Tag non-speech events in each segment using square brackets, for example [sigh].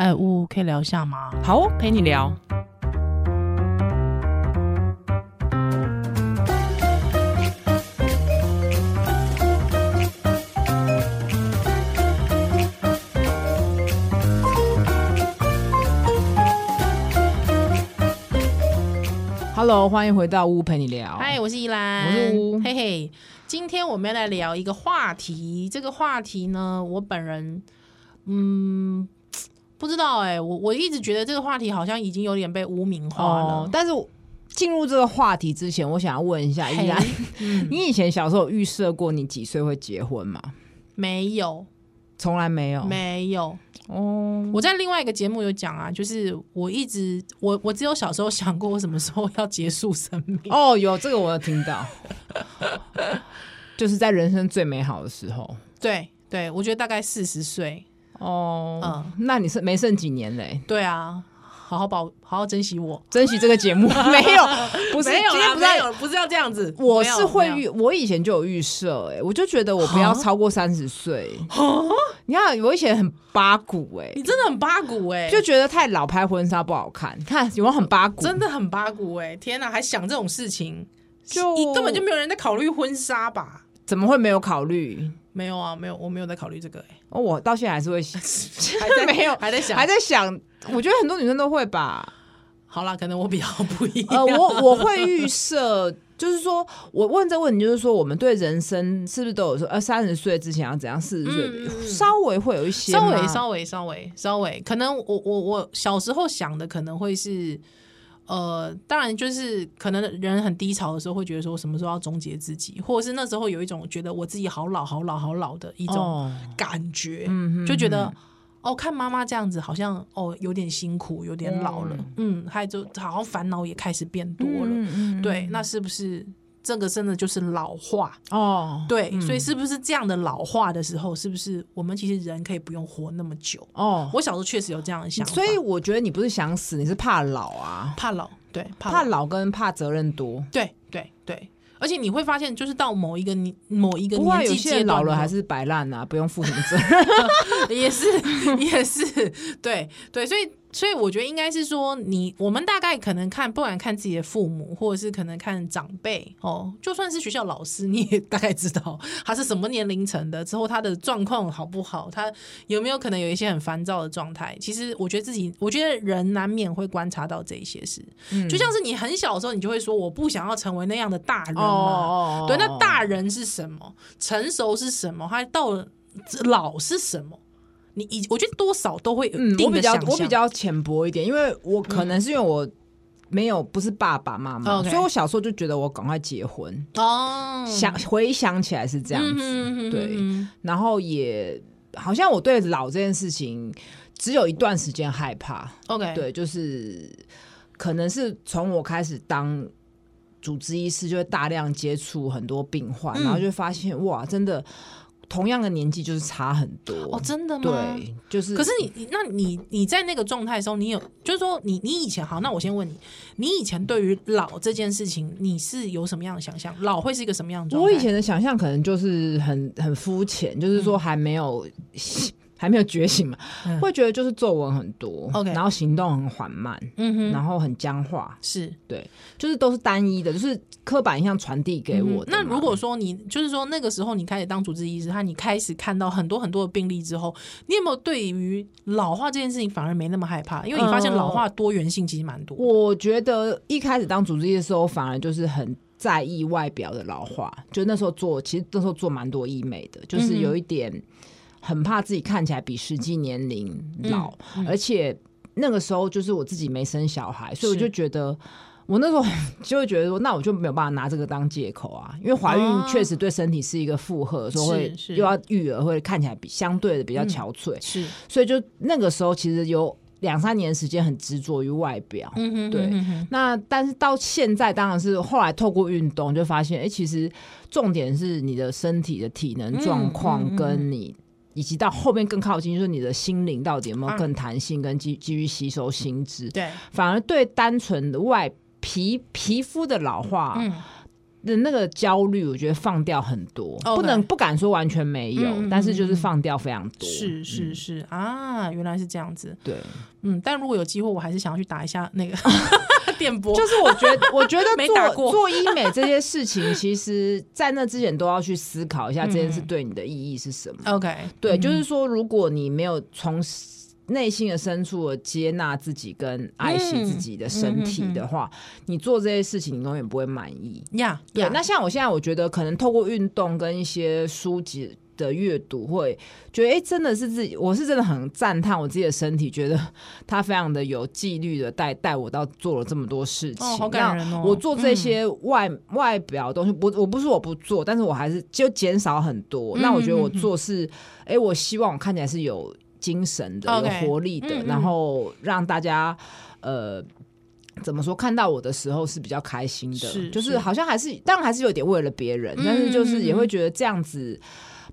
哎，呜，可以聊一下吗？好，陪你聊。Hello，欢迎回到屋陪你聊。嗨，我是依兰，我是屋，嘿嘿。今天我们要来聊一个话题，这个话题呢，我本人，嗯，不知道哎、欸，我我一直觉得这个话题好像已经有点被污名化了。哦、但是进入这个话题之前，我想要问一下依然，[laughs] 嗯、你以前小时候有预设过你几岁会结婚吗？没有，从来没有，没有。哦，我在另外一个节目有讲啊，就是我一直我我只有小时候想过我什么时候要结束生命。哦，有这个我有听到，[laughs] 就是在人生最美好的时候。对对，我觉得大概四十岁。哦，嗯，那你是没剩几年嘞？对啊。好好保，好好珍惜我，珍惜这个节目。[laughs] 没有，不是，没有今天不是要，不是要这样子。我是会预，我以前就有预设，哎，我就觉得我不要超过三十岁。你看，我以前很八股，哎，你真的很八股，哎，就觉得太老拍婚纱不好看。看有没有很八股？真的很八股，哎，天哪，还想这种事情，就你根本就没有人在考虑婚纱吧？怎么会没有考虑？没有啊，没有，我没有在考虑这个，哎，哦，我到现在还是会想，[laughs] 还在没有，[laughs] 还在想，还在想。我觉得很多女生都会吧。好啦，可能我比较不一样。呃，我我会预设，就是说我问这个问题，就是说我们对人生是不是都有说，呃，三十岁之前要怎样，四十岁、嗯、稍微会有一些，稍微稍微稍微稍微，可能我我我小时候想的可能会是，呃，当然就是可能人很低潮的时候会觉得说，什么时候要终结自己，或者是那时候有一种觉得我自己好老好老好老的一种感觉，哦、就觉得。哦，看妈妈这样子，好像哦有点辛苦，有点老了，嗯，还就好像烦恼也开始变多了，嗯嗯、对，那是不是这个真的就是老化哦？对，嗯、所以是不是这样的老化的时候，是不是我们其实人可以不用活那么久？哦，我小时候确实有这样的想法，所以我觉得你不是想死，你是怕老啊，怕老，对，怕老，怕老跟怕责任多，对对对。而且你会发现，就是到某一个年某一个年纪，有些老了还是摆烂啊，不用负什么责任，[laughs] 也是也是，对对，所以。所以我觉得应该是说你，你我们大概可能看，不管看自己的父母，或者是可能看长辈哦，就算是学校老师，你也大概知道他是什么年龄层的，之后他的状况好不好，他有没有可能有一些很烦躁的状态。其实我觉得自己，我觉得人难免会观察到这一些事，嗯、就像是你很小的时候，你就会说我不想要成为那样的大人嘛。哦、对，那大人是什么？成熟是什么？还到了老是什么？你以我觉得多少都会有定的，嗯，我比较我比较浅薄一点，因为我可能是因为我没有不是爸爸妈妈，嗯、所以我小时候就觉得我赶快结婚哦。想回想起来是这样子，嗯、对。然后也好像我对老这件事情只有一段时间害怕。OK，对，就是可能是从我开始当主治医师，就会大量接触很多病患，嗯、然后就发现哇，真的。同样的年纪就是差很多哦，真的吗？对，就是。可是你，那你你在那个状态的时候，你有就是说你，你你以前好，那我先问你，你以前对于老这件事情，你是有什么样的想象？老会是一个什么样的状态？我以前的想象可能就是很很肤浅，就是说还没有。嗯还没有觉醒嘛，嗯、会觉得就是皱纹很多，OK，然后行动很缓慢，嗯哼，然后很僵化，是对，就是都是单一的，就是刻板印象传递给我。那如果说你就是说那个时候你开始当主治医师，他你开始看到很多很多的病例之后，你有没有对于老化这件事情反而没那么害怕？因为你发现老化多元性其实蛮多、呃。我觉得一开始当主治医师的时候，反而就是很在意外表的老化，就那时候做，其实那时候做蛮多医美的，就是有一点。嗯很怕自己看起来比实际年龄老，嗯嗯、而且那个时候就是我自己没生小孩，所以我就觉得，我那时候就会觉得说，那我就没有办法拿这个当借口啊，因为怀孕确实对身体是一个负荷，说会又要育儿，会看起来比相对的比较憔悴，是，所以就那个时候其实有两三年时间很执着于外表，嗯哼，对。那但是到现在，当然是后来透过运动就发现，哎、欸，其实重点是你的身体的体能状况，跟你以及到后面更靠近，就是你的心灵到底有没有更弹性，跟基基于吸收新知。对，反而对单纯的外皮皮肤的老化。嗯的那个焦虑，我觉得放掉很多，Okay. 不能不敢说完全没有，嗯、但是就是放掉非常多。是是是、嗯、啊，原来是这样子。对，嗯，但如果有机会，我还是想要去打一下那个 [laughs] 电波。就是我觉得，我觉得做做医美这些事情，其实在那之前都要去思考一下这件事对你的意义是什么。OK，对，嗯、就是说，如果你没有从内心的深处的接纳自己跟爱惜自己的身体的话，嗯、你做这些事情你永远不会满意呀。对.那像我现在，我觉得可能透过运动跟一些书籍的阅读，会觉得哎、欸，真的是自己，我是真的很赞叹我自己的身体，觉得 [laughs] 他非常的有纪律的带带我到做了这么多事情。哦，好感人哦！我做这些外、嗯、外表的东西，我我不是我不做，但是我还是就减少很多。嗯、那我觉得我做是，哎、欸，我希望我看起来是有。精神的.有活力的，嗯嗯，然后让大家呃怎么说看到我的时候是比较开心的，是就是好像还是当然还是有点为了别人，但是就是也会觉得这样子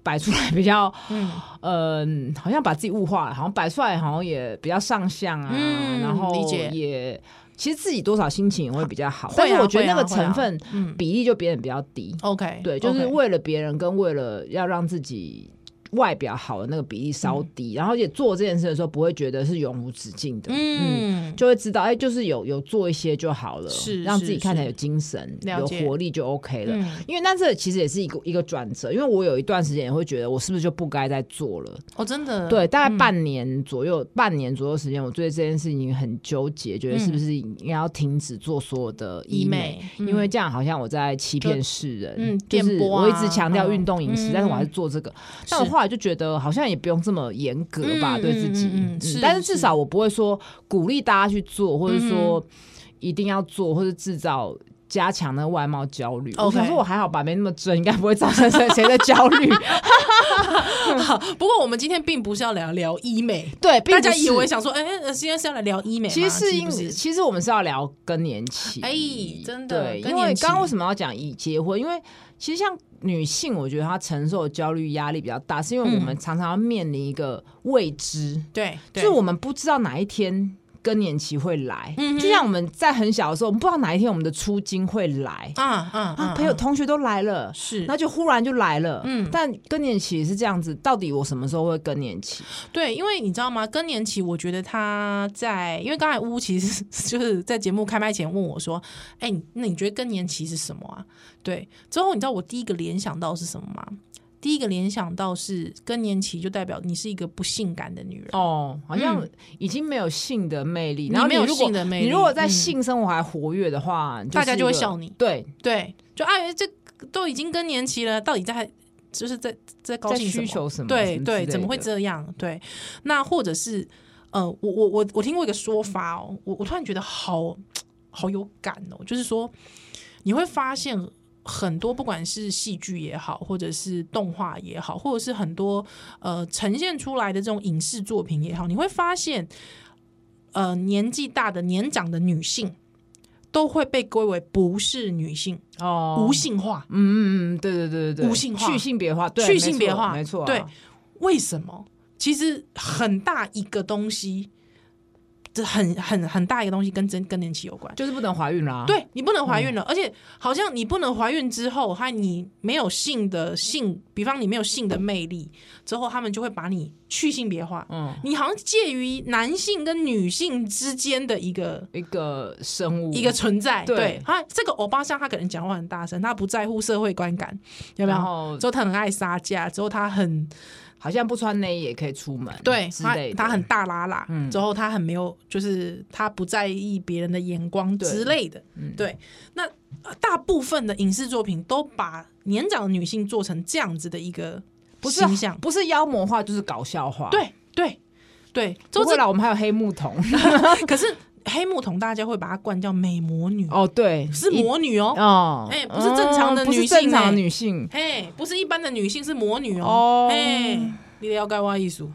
摆出来比较嗯、呃、好像把自己物化了，好像摆出来好像也比较上相啊，嗯、然后也其实自己多少心情也会比较好，但是我觉得那个成分比例就别人比较低。OK，对，就是为了别人跟为了要让自己。外表好的那个比例稍低，嗯、然后也做这件事的时候不会觉得是永无止境的，嗯，嗯，就会知道哎、欸，就是有有做一些就好了，是让自己看起来有精神、有活力就 OK 了。嗯、因为那这其实也是一个一个转折，因为我有一段时间也会觉得我是不是就不该再做了？哦，真的，对，大概半年左右，嗯、半年左右时间，我对这件事情很纠结，觉得是不是应该要停止做所有的医美，嗯、因为这样好像我在欺骗世人。嗯，就是我一直强调运动饮食，嗯、但是我还是做这个，但我后来就觉得好像也不用这么严格吧，对自己。但是至少我不会说鼓励大家去做，或者说一定要做，或者制造加强那个外貌焦虑。我想说我还好吧，没那么正，应该不会造成谁谁的焦虑。[laughs] 不过我们今天并不是要聊聊医美，对，大家以为想说，哎，今天是要来聊医美，其实是因为其实我们是要聊更年期。哎，真的，对，因为刚刚为什么要讲已结婚？因为其实像。女性，我觉得她承受的焦虑压力比较大，是因为我们常常要面临一个未知，嗯、对，就是我们不知道哪一天。更年期会来，嗯就像我们在很小的时候，我们不知道哪一天我们的初经会来啊啊啊！朋友同学都来了，是，那就忽然就来了。嗯，但更年期是这样子，到底我什么时候会更年期？对，因为你知道吗？更年期，我觉得他在，因为刚才乌其实就是在节目开麦前问我说：“哎，那你觉得更年期是什么啊？”对，之后你知道我第一个联想到是什么吗？第一个联想到是更年期，就代表你是一个不性感的女人哦，好像已经没有性的魅力。然后你没有性的魅力，你如果在性生活还活跃的话，大家就会笑你。对对，就哎，这都已经更年期了，到底在就是在在高兴需求什么？对对，怎么会这样？对，那或者是呃，我我我我听过一个说法哦，我我突然觉得好 [tsk] 好有感哦，就是说你会发现。很多不管是戏剧也好，或者是动画也好，或者是很多呃呈现出来的这种影视作品也好，你会发现，呃，年纪大的年长的女性都会被归为不是女性哦，无性化。嗯嗯嗯，对对对对对，无性化，去性别化，对，去性别化，没错，对。为什么？其实很大一个东西。很很很大一个东西跟真更年期有关，就是不能怀孕啦。对，你不能怀孕了，嗯、而且好像你不能怀孕之后，还你没有性的性，比方你没有性的魅力之后，他们就会把你去性别化。嗯，你好像介于男性跟女性之间的一个一个生物，一个存在。对，他这个欧巴桑他可能讲话很大声，他不在乎社会观感，有没有？然后之后他很爱撒娇，之后他很。好像不穿内衣也可以出门，对，他他很大拉拉，嗯，之后他很没有，就是他不在意别人的眼光之类的，对，对。那大部分的影视作品都把年长的女性做成这样子的一个形象，不是，不是妖魔化就是搞笑化，对对对。不会啦，我们还有黑木瞳，[laughs] 可是。黑木桶，大家会把它冠叫美魔女。哦，对，是魔女哦，哦，哎，不是正常的女性，正常女性，嘿，不是一般的女性，是魔女哦，哎，你了解我意思？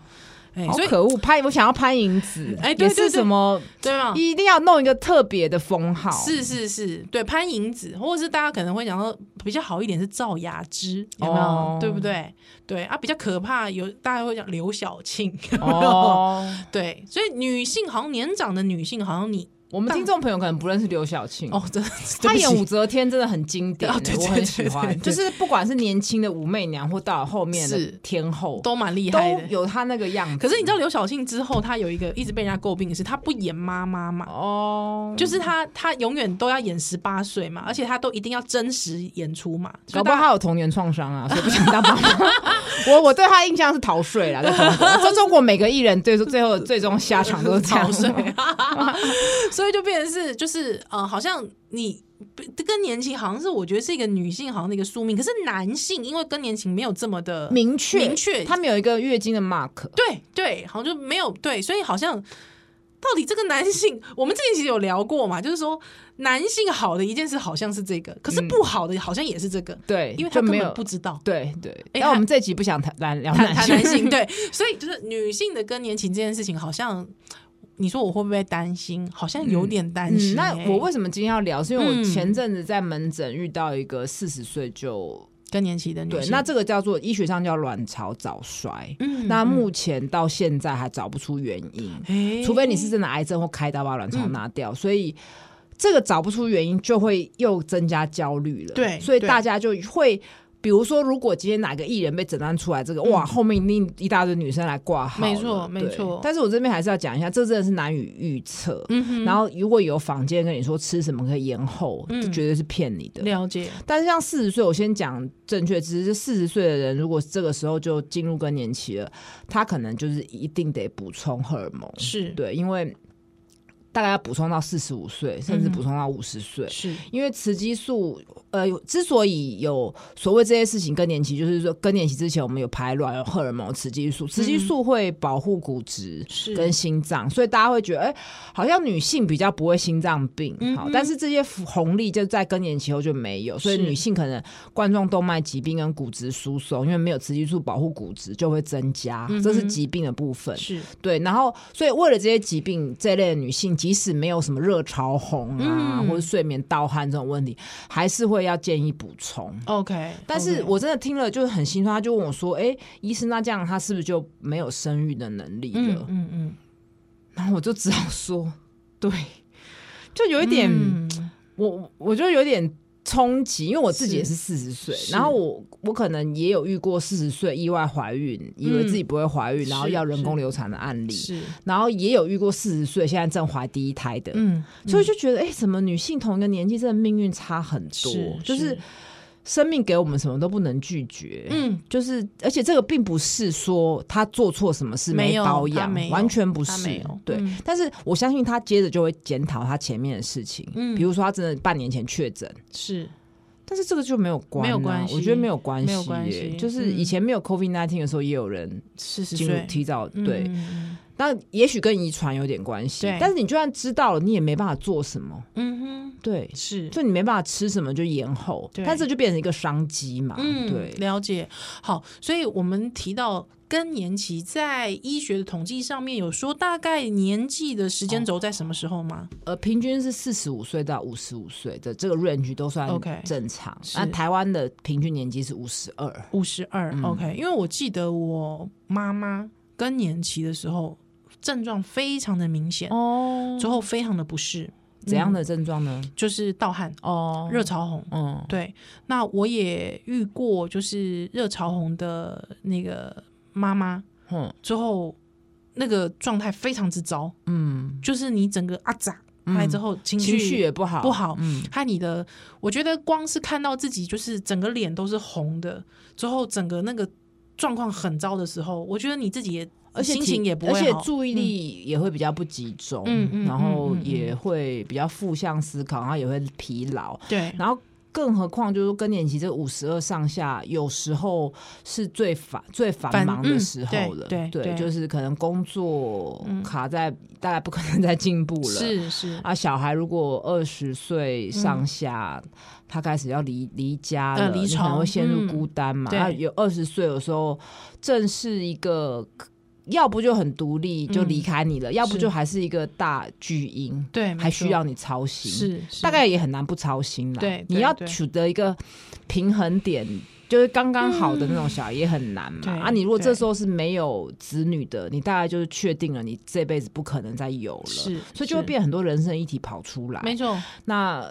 哎，好可恶！潘，我想要潘迎紫，哎，也是什么？对啊，一定要弄一个特别的封号。是是是，对潘迎紫，或者是大家可能会想说比较好一点是赵雅芝，有没有？对不对？对啊，比较可怕有大家会讲刘晓庆，哦，对，所以女性好像年长的女性好像你。我们听众朋友可能不认识刘晓庆哦，真的，[laughs] 他演武则天真的很经典，我很喜欢。[laughs] 就是不管是年轻的武媚娘，或到后面的天后，都蛮厉害的，有她那个样子。可是你知道刘晓庆之后，她有一个一直被人家诟病的是，她不演妈妈嘛？哦，就是她她永远都要演十八岁嘛，而且她都一定要真实演出嘛。搞不好他有童年创伤啊，所以不想当妈妈。[laughs] 我我对他印象是逃税啦，在中国，在中国每个艺人对说最后最终下场都是逃税。所以就变成是，就是呃，好像你更年期，好像是我觉得是一个女性，好像一个宿命。可是男性，因为更年期没有这么的明确，明确，他们有一个月经的 mark，对对，好像就没有对，所以好像到底这个男性，我们之前其实有聊过嘛，就是说男性好的一件事好像是这个，可是不好的好像也是这个，对，因为他根本不知道，对对。哎，那我们这集不想谈来聊谈男性，[laughs] 对，所以就是女性的更年期这件事情，好像。你说我会不会担心？好像有点担心、欸嗯嗯。那我为什么今天要聊？是因为我前阵子在门诊遇到一个四十岁就更年期的女性。对，那这个叫做医学上叫卵巢早衰。嗯，那目前到现在还找不出原因，嗯、除非你是真的癌症或开刀把卵巢拿掉。嗯、所以这个找不出原因，就会又增加焦虑了。对，所以大家就会。比如说，如果今天哪个艺人被诊断出来这个，哇，后面一定一大堆女生来挂号。没错，没错。但是我这边还是要讲一下，这真的是难以预测。嗯。然后如果有坊间跟你说吃什么可以延后，这绝对是骗你的。了解。但是像四十岁，我先讲正确知识，四十岁的人如果这个时候就进入更年期了，他可能就是一定得补充荷尔蒙。是对，因为。大概要补充到四十五岁，甚至补充到五十岁，是因为雌激素。呃，之所以有所谓这些事情，更年期就是说更年期之前，我们有排卵、有荷尔蒙、雌激素，雌激素会保护骨质跟心脏，所以大家会觉得，哎、欸，好像女性比较不会心脏病。好，但是这些红利就在更年期后就没有，所以女性可能冠状动脉疾病跟骨质疏松，因为没有雌激素保护骨质，就会增加，这是疾病的部分。是对，然后所以为了这些疾病，这类的女性。即使没有什么热潮红啊，嗯、或者睡眠盗汗这种问题，还是会要建议补充。OK，但是我真的听了就是很心酸，他就问我说：“哎、欸，医生，那这样他是不是就没有生育的能力了？”嗯嗯，嗯，然后我就只好说：“对，就有一点，嗯、我我就有点。”冲击，因为我自己也是。四十岁，然后我我可能也有遇过四十岁意外怀孕，嗯、以为自己不会怀孕，然后要人工流产的案例，是，然后也有遇过四十岁现在正怀第一胎的，嗯，所以就觉得，哎、欸，怎么女性同一个年纪，真的命运差很多，是就是。生命给我们什么都不能拒绝，嗯，就是，而且这个并不是说他做错什么事没保养，完全不是，没有，对。嗯、但是我相信他接着就会检讨他前面的事情，嗯，比如说他真的半年前确诊，是，但是这个就没有关、啊，没有关系，我觉得没有关系，没有关系，就是以前没有 COVID nineteen 的时候，也有人四十岁。提早，对。嗯那也许跟遗传有点关系，对。但是你就算知道了，你也没办法做什么。嗯哼，对，是，就你没办法吃什么就延后，对。但是就变成一个商机嘛。嗯，对，了解。好，所以我们提到更年期，在医学的统计上面有说大概年纪的时间轴在什么时候吗？呃，平均是四十五岁到五十五岁的这个 range 都算 OK 正常。那台湾的平均年纪是五十二，五十二。OK，因为我记得我妈妈更年期的时候。症状非常的明显哦，之后非常的不适，怎样的症状呢？嗯、就是盗汗。哦，热潮红。嗯，对。那我也遇过，就是热潮红的那个妈妈，嗯，之后那个状态非常之糟，嗯，就是你整个阿杂来之后情绪情绪也不好，不好，嗯，害你的，我觉得光是看到自己就是整个脸都是红的，之后整个那个状况很糟的时候，我觉得你自己也。而且心情也不会好，而且注意力也会比较不集中，嗯、然后也会比较负向思考，然后也会疲劳。对，然后更何况就是更年期这五十二上下，有时候是最繁最繁忙的时候了。嗯、对就是可能工作卡在，嗯、大概不可能再进步了。是是啊，小孩如果二十岁上下。嗯他开始要离离家了，你可能会陷入孤单嘛？他、嗯、有二十岁，有时候正是一个要不就很独立就离开你了，嗯、要不就还是一个大巨婴，对，还需要你操心，是，是大概也很难不操心了。对，你要取得一个平衡点，就是刚刚好的那种小孩也很难嘛。嗯、啊，你如果这时候是没有子女的，你大概就是确定了你这辈子不可能再有了，是，所以就会变很多人生议题跑出来。没错，那。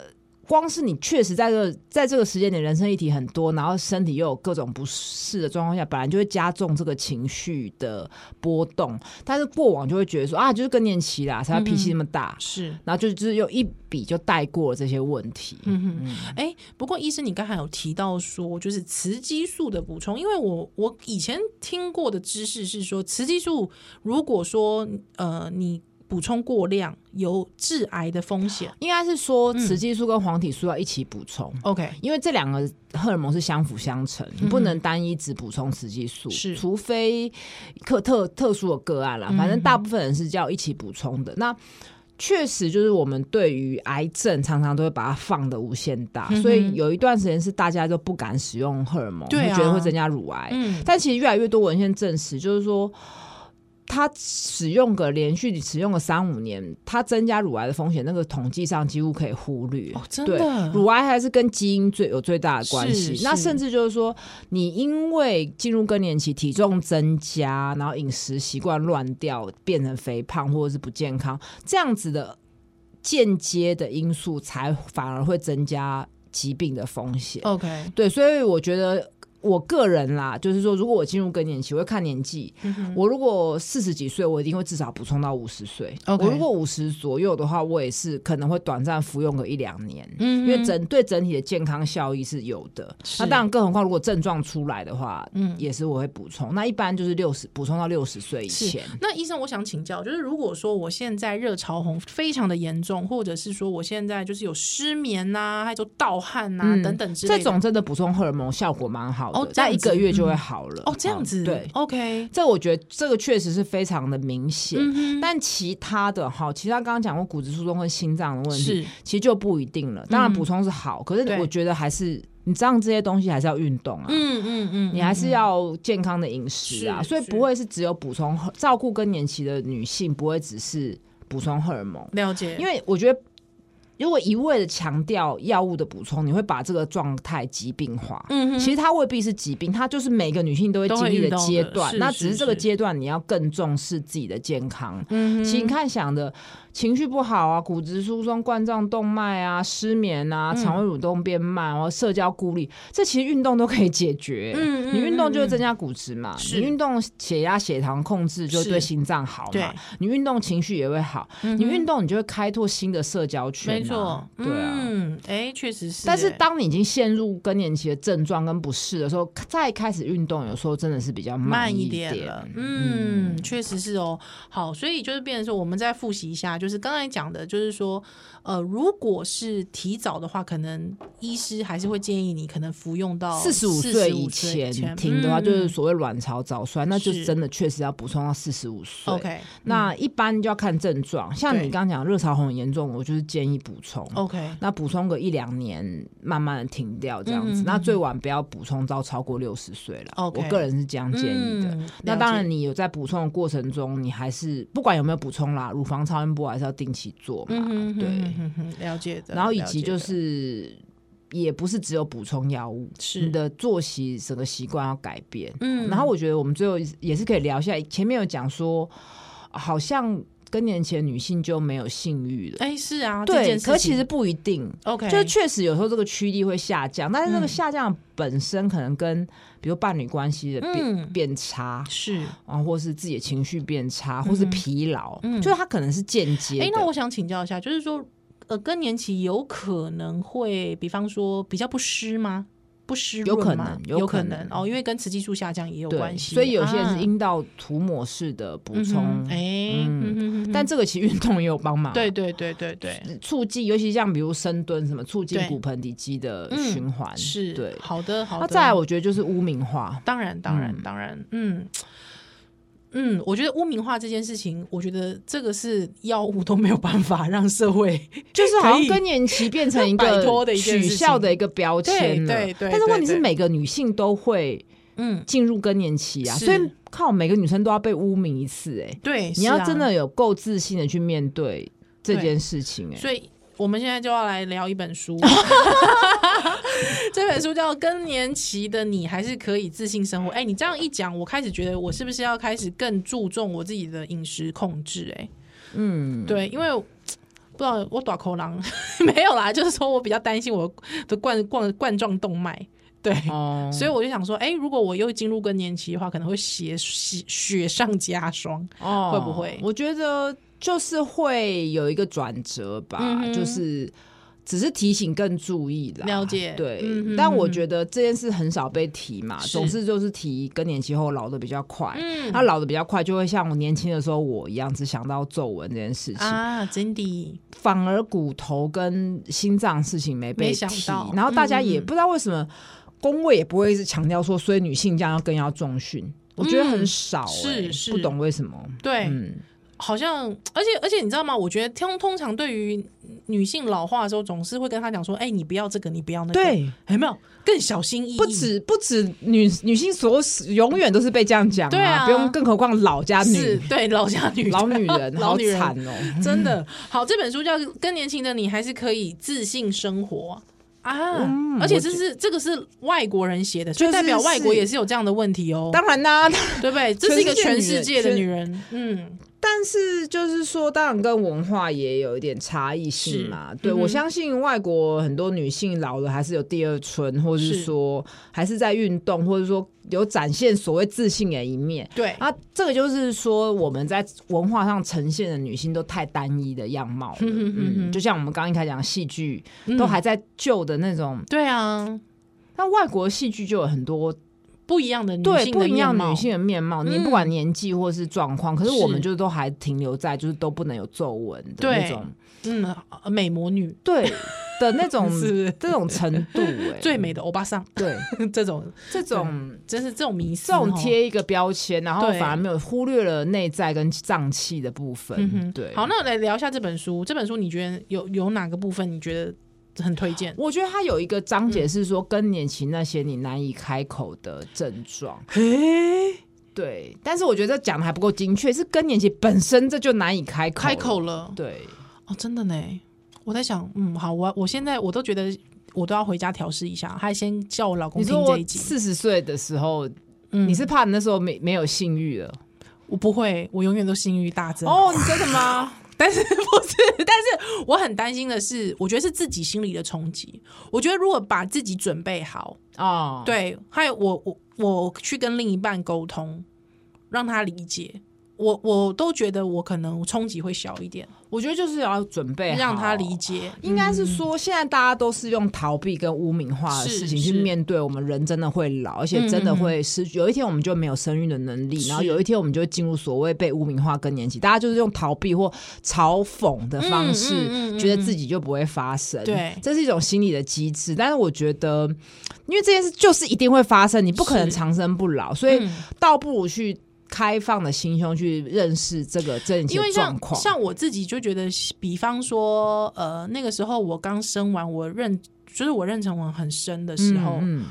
光是你确实在这个在这个时间点，人生议题很多，然后身体又有各种不适的状况下，本来就会加重这个情绪的波动。但是过往就会觉得说啊，就是更年期啦，才脾气那么大，嗯、是，然后就就是又一笔就带过了这些问题。嗯哼，哎、嗯欸，不过医生，你刚才有提到说，就是雌激素的补充，因为我我以前听过的知识是说，雌激素如果说呃你。补充过量有致癌的风险，应该是说雌激素跟黄体素要一起补充。OK，因为这两个荷尔蒙是相辅相成，你不能单一只补充雌激素，是除非特特特殊的个案啦。反正大部分人是叫一起补充的。那确实就是我们对于癌症常常都会把它放的无限大，所以有一段时间是大家都不敢使用荷尔蒙，对，觉得会增加乳癌。嗯，但其实越来越多文献证实，就是说。他使用个连续使用个三五年，它增加乳癌的风险，那个统计上几乎可以忽略。哦，真的，乳癌还是跟基因最有最大的关系。那甚至就是说，你因为进入更年期，体重增加，然后饮食习惯乱掉，变成肥胖或者是不健康，这样子的间接的因素，才反而会增加疾病的风险。OK，对，所以我觉得。我个人啦，就是说，如果我进入更年期，我会看年纪。嗯、我如果四十几岁，我一定会至少补充到五十岁。我如果五十左右的话，我也是可能会短暂服用个一两年。嗯，因为整对整体的健康效益是有的。那当然，更何况如果症状出来的话，嗯，也是我会补充。那一般就是六十补充到六十岁以前。那医生，我想请教，就是如果说我现在热潮红非常的严重，或者是说我现在就是有失眠呐、啊，还有盗汗呐、啊嗯、等等之类的，这种真的补充荷尔蒙效果蛮好。哦，在一个月就会好了。哦，这样子，对，OK，这我觉得这个确实是非常的明显。但其他的哈，其他刚刚讲过骨质疏松和心脏的问题，其实就不一定了。当然补充是好，可是我觉得还是你这样这些东西还是要运动啊，嗯嗯嗯，你还是要健康的饮食啊，所以不会是只有补充照顾更年期的女性，不会只是补充荷尔蒙。了解，因为我觉得。如果一味的强调药物的补充，你会把这个状态疾病化。嗯哼，其实它未必是疾病，它就是每个女性都会经历的阶段。那只是这个阶段你要更重视自己的健康。嗯哼，其实你看想的。情绪不好啊，骨质疏松、冠状动脉啊，失眠啊，肠胃蠕动变慢，然后社交孤立，这其实运动都可以解决。嗯，你运动就会增加骨质嘛，你运动血压、血糖控制就对心脏好嘛。你运动情绪也会好，你运动你就会开拓新的社交圈。没错，对啊，嗯，哎，确实是。但是当你已经陷入更年期的症状跟不适的时候，再开始运动，有时候真的是比较慢一点了。嗯，确实是哦。好，所以就是变成说，我们再复习一下。就是刚才讲的，就是说，呃，如果是提早的话，可能医师还是会建议你可能服用到四十五岁以前停的话，嗯、就是所谓卵巢早衰，那就真的确实要补充到四十五岁。OK，那一般就要看症状，像你刚刚讲热潮红很严重，我就是建议补充。OK，那补充个一两年，慢慢的停掉这样子，嗯、那最晚不要补充到超过六十岁了。OK，我个人是这样建议的。嗯、那当然，你有在补充的过程中，你还是不管有没有补充啦，乳房超音波还是要定期做嘛，嗯、对、嗯，了解的。然后以及就是，也不是只有补充药物，是你的作息整个习惯要改变。嗯，然后我觉得我们最后也是可以聊一下，前面有讲说，好像更年期的女性就没有性欲了。哎，是啊，对，可其实不一定。OK，就确实有时候这个驱力会下降，但是这个下降本身可能跟比如伴侣关系的变、嗯、变差是啊，或是自己的情绪变差，嗯、或是疲劳，嗯，就是它可能是间接。哎，那我想请教一下，就是说，呃，更年期有可能会，比方说比较不湿吗？不湿有可能，有可能哦，因为跟雌激素下降也有关系，所以有些人是阴道涂抹式的补充，哎，但这个其实运动也有帮忙，[laughs] 对对对对对，促进，尤其像比如深蹲什么，促进骨盆底肌的循环，是对，好的好的。那再来，我觉得就是污名化，当然当然当然，嗯。嗯，我觉得污名化这件事情，我觉得这个是药物都没有办法让社会，[laughs] 就是好像更年期变成一个 [laughs] 取笑的一个标签了。对对对。但是问题是，每个女性都会嗯，进入更年期啊，所以靠每个女生都要被污名一次，欸，哎，对，你要真的有够自信的去面对这件事情，欸，哎，所以我们现在就要来聊一本书，[laughs] [laughs] 这本书叫《更年期的你还是可以自信生活》。哎，你这样一讲，我开始觉得我是不是要开始更注重我自己的饮食控制？哎，嗯，对，因为。[tsk] 不知道我短口狼 [laughs] 没有啦，就是说我比较担心我的冠冠冠状动脉，对，哦、所以我就想说，哎、欸，如果我又进入更年期的话，可能会血血雪上加霜，哦，会不会？我觉得就是会有一个转折吧，就是。只是提醒更注意啦，了解。对，但我觉得这件事很少被提嘛，是。总是就是提更年期后老的比较快，嗯，他老的比较快，就会像我年轻的时候我一样，只想到皱纹这件事情。啊，真的，反而骨头跟心脏事情没被提，然后大家也不知道为什么工位也不会一直强调说，所以女性这样要更要重训，嗯、我觉得很少、欸，是是。不懂为什么，对，嗯。好像，而且而且，你知道吗？我觉得通通常对于女性老化的时候，总是会跟她讲说：“哎、欸，你不要这个，你不要那个。”对，有没有更小心翼翼？不止不止女女性所永远都是被这样讲、啊，对啊，不用，更何况老家女，对老家女老女人，老女人 [laughs] 好惨哦，真的。[laughs] 好，这本书叫《更年轻的你还是可以自信生活》啊，嗯、而且这是这个是外国人写的，就代表外国也是有这样的问题哦。当然啦，对不对？这是一个全世界的女人，嗯。但是就是说，当然跟文化也有一点差异性嘛。对、嗯、我相信，外国很多女性老了还是有第二春，或者是说还是在运动，或者说有展现所谓自信的一面。对啊，这个就是说我们在文化上呈现的女性都太单一的样貌了。嗯嗯嗯，就像我们刚刚一开始讲戏剧，都还在旧的那种。对啊，那外国戏剧就有很多。不一样的女性的面貌，对，不一样女性的面貌。你不管年纪或是状况，可是我们就都还停留在就是都不能有皱纹的那种，嗯，美魔女。对的那种 [laughs] 是。这种程度，哎，最美的欧巴桑，对，[laughs] 这种。这种真是这种迷，这种贴一个标签，然后反而没有忽略了内在跟脏器的部分。对，好，那我来聊一下这本书。这本书你觉得有有哪个部分你觉得？很推荐，我觉得它有一个章节是说更年期那些你难以开口的症状。嘿，对，但是我觉得这讲的还不够精确，是更年期本身这就难以开口，开口了。对，哦，真的呢。我在想，嗯，好，我我现在我都觉得我都要回家调试一下，还先叫我老公听这一集。四十岁的时候，嗯，你是怕你那时候没没有性欲了？我不会，我永远都性欲大增。哦，你真的吗？[laughs] 但是不是？但是我很担心的是，我觉得是自己心里的冲击。我觉得如果把自己准备好啊，哦、对，还有我我我去跟另一半沟通，让他理解。我我都觉得我可能冲击会小一点，我觉得就是要准备让他理解。应该是说，现在大家都是用逃避跟污名化的事情去面对，我们人真的会老，而且真的会失去。有一天我们就没有生育的能力，然后有一天我们就会进入所谓被污名化更年期。大家就是用逃避或嘲讽的方式，觉得自己就不会发生。对，这是一种心理的机制。但是我觉得，因为这件事就是一定会发生，你不可能长生不老，所以倒不如去。开放的心胸去认识这个这些状况，像我自己就觉得，比方说，呃，那个时候我刚生完，我认就是我妊娠纹很深的时候，嗯，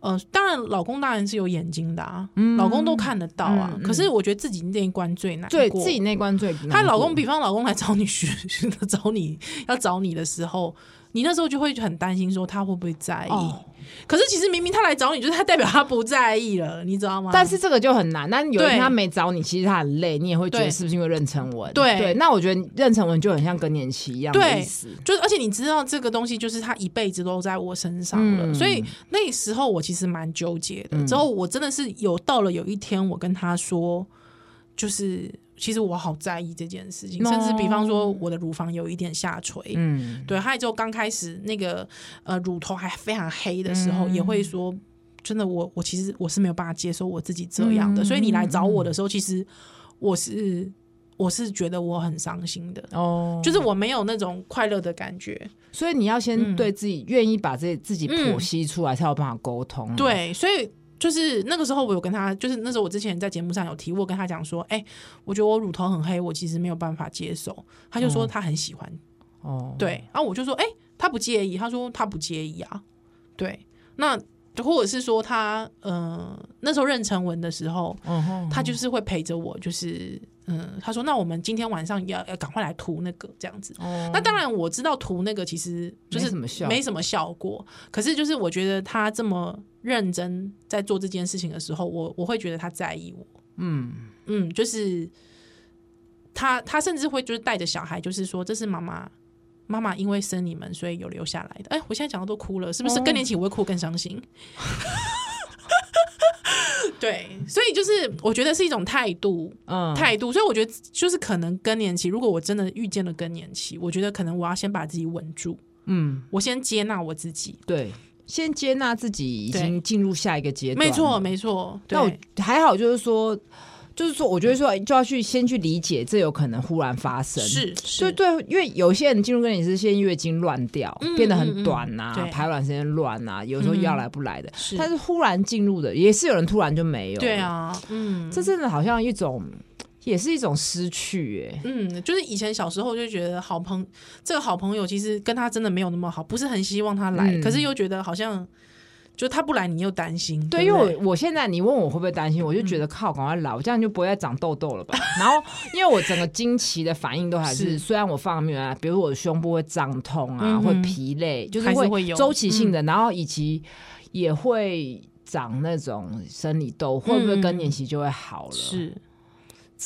呃，当然老公当然是有眼睛的啊，嗯、老公都看得到啊。嗯嗯、可是我觉得自己那一关最难过，对自己那关最难。她老公，比方老公来找你学，[laughs] 找你要找你的时候，你那时候就会很担心，说他会不会在意。哦可是其实明明他来找你，就是他代表他不在意了，你知道吗？但是这个就很难。那有一天他没找你，其实他很累，你也会觉得是不是因为妊娠纹？对对。那我觉得妊娠纹就很像更年期一样的意思。就是而且你知道这个东西，就是他一辈子都在我身上了。嗯、所以那时候我其实蛮纠结的。嗯、之后我真的是有到了有一天，我跟他说，就是。其实我好在意这件事情，甚至比方说我的乳房有一点下垂，嗯，对，还有就刚开始那个呃乳头还非常黑的时候，嗯、也会说真的我，我我其实我是没有办法接受我自己这样的，嗯、所以你来找我的时候，其实我是我是觉得我很伤心的。哦，就是我没有那种快乐的感觉，所以你要先对自己愿意把这自己剖析出来，才有办法沟通、啊。嗯。对，所以。就是那个时候，我有跟他，就是那时候我之前在节目上有提，我跟他讲说，哎、欸，我觉得我乳头很黑，我其实没有办法接受。他就说他很喜欢，哦，对，然后我就说，哎、欸，他不介意，他说他不介意啊，对，那或者是说他呃那时候妊娠纹的时候，他就是会陪着我，就是嗯，他说那我们今天晚上要要赶快来涂那个这样子。哦，那当然我知道涂那个其实就是没什么效，没什么效果。可是就是我觉得他这么认真在做这件事情的时候，我我会觉得他在意我。嗯嗯，就是他他甚至会就是带着小孩，就是说这是妈妈。妈妈因为生你们，所以有留下来的。哎，我现在讲的都哭了，是不是？更年期我会哭更伤心。哦、[laughs] 对，所以就是我觉得是一种态度，嗯，态度。所以我觉得就是可能更年期，如果我真的遇见了更年期，我觉得可能我要先把自己稳住，嗯，我先接纳我自己，对，先接纳自己已经进入下一个阶段，没错，没错。那我还好，就是说。就是说，我觉得说就要去先去理解，这有可能忽然发生。是，对对，因为有些人进入更年期是先月经乱掉，嗯、变得很短呐、啊，嗯、排卵时间乱呐，有时候要来不来的。是、嗯，但是忽然进入的，也是有人突然就没有。对啊，嗯，这真的好像一种，也是一种失去、欸。哎，嗯，就是以前小时候就觉得好朋，这个好朋友其实跟他真的没有那么好，不是很希望他来，嗯、可是又觉得好像。就他不来，你又担心。对，因为我我现在你问我会不会担心，我就觉得靠，赶快来，我这样就不会再长痘痘了吧？然后，[laughs] 因为我整个经期的反应都还是，虽然我放没有啊，比如我的胸部会胀痛啊，会疲累，就是会周期性的，然后以及也会长那种生理痘，嗯、会不会更年期就会好了？是，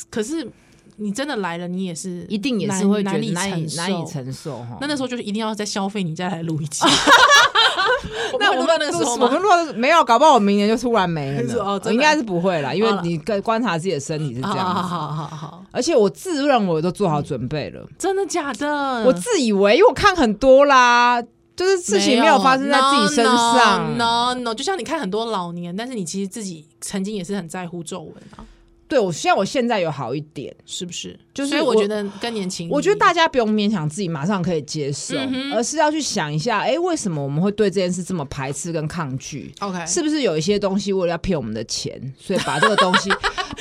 可是你真的来了，你也是一定也是会觉得难以难以承受哈。那那时候就是一定要再消费，你再来录一期。[laughs] [laughs] [laughs] 那我们那个时候，我们如果没有，搞不好我明年就突然没了。[laughs] 哦，应该是不会啦，因为你跟观察自己的身体是这样子。好好好，而且我自认为我都做好准备了。真的假的？我自以为，因为我看很多啦，就是事情没有发生在自己身上。No no，就像你看很多老年，但是你其实自己曾经也是很在乎皱纹啊。对，我希望我现在有好一点，是不是？就是我，所以我觉得更年轻，我觉得大家不用勉强自己马上可以接受，嗯、而是要去想一下，哎，为什么我们会对这件事这么排斥跟抗拒？OK，是不是有一些东西为了要骗我们的钱，所以把这个东西，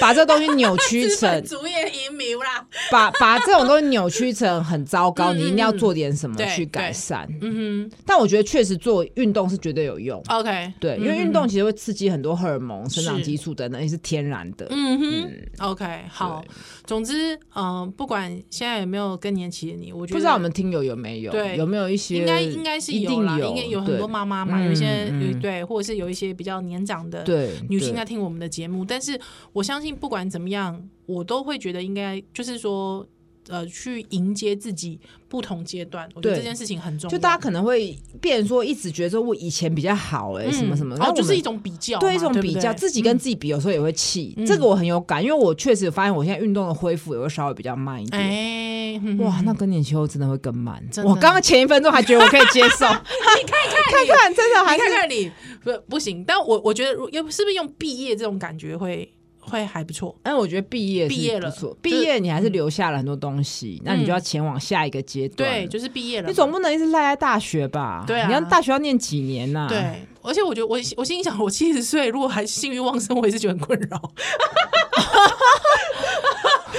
把这个东西扭曲成主业移民啦，把把这种东西扭曲成很糟糕，你一定要做点什么去改善。嗯哼，但我觉得确实做运动是绝对有用。OK，对，因为运动其实会刺激很多荷尔蒙、生长激素等等，也是天然的。嗯哼。嗯，OK，好。总之，嗯，不管现在有没有更年期的你，我觉得不知道我们听友有没有，对，有没有一些，应该应该是有啦，应该有很多妈妈嘛，有一些有对，或者是有一些比较年长的女性在听我们的节目。但是我相信，不管怎么样，我都会觉得应该就是说。呃，去迎接自己不同阶段，我觉得这件事情很重要。就大家可能会变成说，一直觉得说我以前比较好，哎，什么什么，然后就是一种比较，对一种比较，自己跟自己比，有时候也会气。这个我很有感，因为我确实发现我现在运动的恢复也会稍微比较慢一点。哎，哇，那更年期后真的会更慢。我刚刚前一分钟还觉得我可以接受，[laughs] 你看看看看，真的还看看你不不行。但我我觉得，又是不是用毕业这种感觉会？会还不错，但我觉得毕业毕业了，毕业你还是留下了很多东西，那你就要前往下一个阶段。对，就是毕业了，你总不能一直赖在大学吧？对啊，你要大学要念几年呐？对，而且我觉得我我心里想，我七十岁如果还性欲旺盛，我也是觉得很困扰，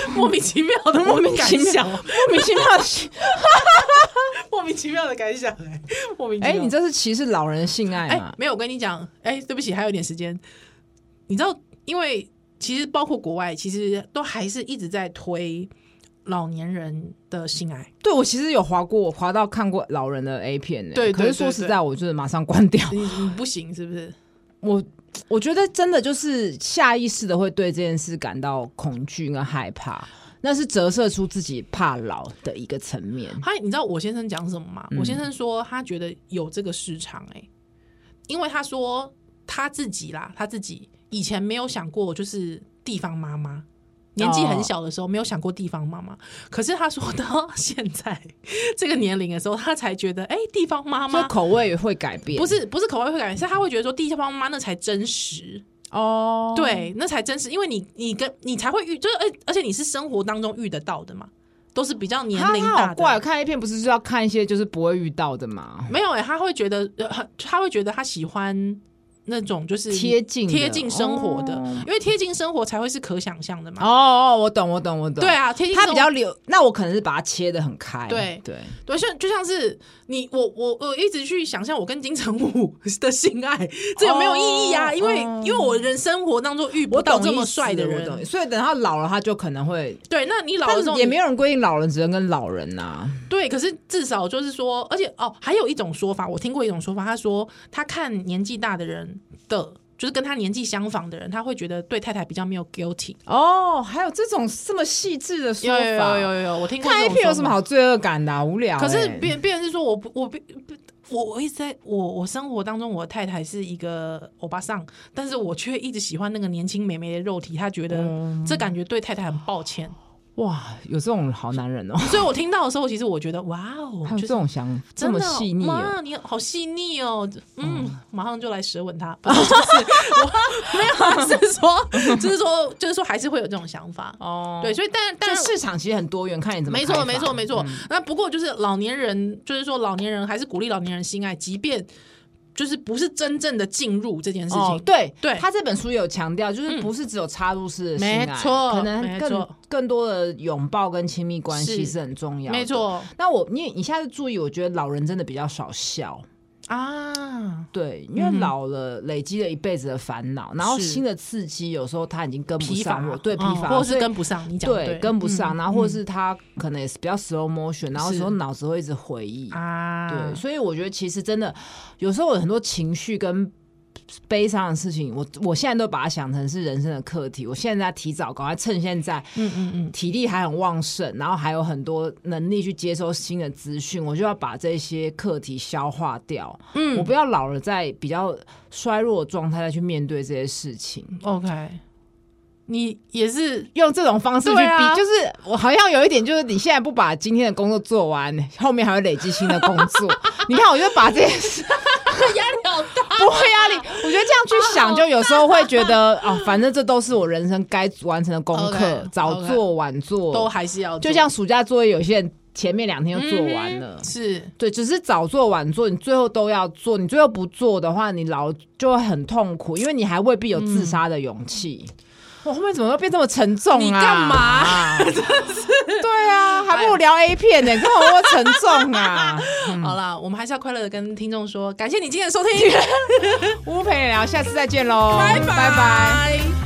[laughs] 莫名其妙的莫名其妙，莫名其妙的 [laughs] 莫名其妙的感想，哎，莫名哎，你这是歧视老人性爱吗？没有，我跟你讲，哎，对不起，还有点时间，你知道，因为。其实包括国外，其实都还是一直在推老年人的性爱。对，我其实有滑过，我滑到看过老人的 A 片呢。对，可是说实在，我就是马上关掉。你你不行是不是？[laughs] 我我觉得真的就是下意识的会对这件事感到恐惧跟害怕，那是折射出自己怕老的一个层面。他，你知道我先生讲什么吗？嗯、我先生说他觉得有这个市场哎、欸，因为他说他自己啦，他自己。以前没有想过，就是地方妈妈，年纪很小的时候没有想过地方妈妈。可是他说到 [laughs] 现在这个年龄的时候，他才觉得，哎，地方妈妈口味会改变。不是不是口味会改变，是他会觉得说地方妈妈那才真实哦，对，那才真实，因为你你跟你才会遇，就是而而且你是生活当中遇得到的嘛，都是比较年龄大的。好怪，看 A 片不是就要看一些就是不会遇到的吗？没有哎，他会觉得，他会觉得他喜欢。那种就是贴近贴近生活的，因为贴近生活才会是可想象的嘛。哦哦，我懂，我懂，我懂。对啊，贴近它比较流，那我可能是把它切的很开。对对对，像就像是你我我我一直去想象我跟金城武的性爱，[laughs] 这有没有意义啊？因为因为我人生活当中遇不到这么帅的人，所以等他老了，他就可能会对。那你老了之后也没有人规定老人只能跟老人呐。对，可是至少就是说，而且哦，还有一种说法，我听过一种说法，他说他看年纪大的人的，就是跟他年纪相仿的人，他会觉得对太太比较没有 guilty。哦，还有这种这么细致的说法，有有有有，我听过。看 A 片有什么好罪恶感的？无聊。可是别别人是说我不我不我我一直在我我生活当中，我的太太是一个欧巴桑，但是我却一直喜欢那个年轻美眉的肉体，他觉得这感觉对太太很抱歉。哇，有这种好男人哦！[laughs] 所以我听到的时候，其实我觉得哇哦，还有这种想这么细腻啊！你好细腻哦，嗯，马上就来舌吻他。[laughs] 不是，我没有，是说，[laughs] 就是说，就是说，还是会有这种想法哦。对，所以但但市场其实很多元，看你怎么。没错，没错，没错。那不过就是老年人，就是说老年人还是鼓励老年人性爱，即便。就是不是真正的进入这件事情，哦、对对，他这本书有强调，就是不是只有插入式的性爱，没错，可能更更多的拥抱跟亲密关系是很重要的，没错。那我你你下次注意，我觉得老人真的比较少笑。啊，对，因为老了累积了一辈子的烦恼，然后新的刺激有时候他已经跟不上我，对，疲乏，或是跟不上，你讲对，跟不上，然后或者是他可能也是比较 slow motion，然后有时候脑子会一直回忆。啊，对，所以我觉得其实真的有时候有很多情绪跟。悲伤的事情，我我现在都把它想成是人生的课题。我现在提早，赶快趁现在，嗯嗯嗯，体力还很旺盛，然后还有很多能力去接收新的资讯，我就要把这些课题消化掉。嗯，我不要老了在比较衰弱的状态再去面对这些事情。OK，你也是用这种方式去比，啊、就是我好像有一点，就是你现在不把今天的工作做完，后面还会累积新的工作。[laughs] 你看，我就把这件事。不会压力。[laughs] 我觉得这样去想，就有时候会觉得 [laughs] 哦，反正这都是我人生该完成的功课，早做晚做都还是要。就像暑假作业，有些人前面两天就做完了，是对，只是早做晚做，你最后都要做。你最后不做的话，你老就会很痛苦，因为你还未必有自杀的勇气。我后面怎么会变这么沉重啊？你干嘛？[laughs] 真是对啊，还不如聊 A 片呢，干嘛那么沉重啊？[laughs] 好啦，我们还是要快乐的跟听众说，感谢你今天的收听，我不陪你聊，下次再见喽，拜拜拜。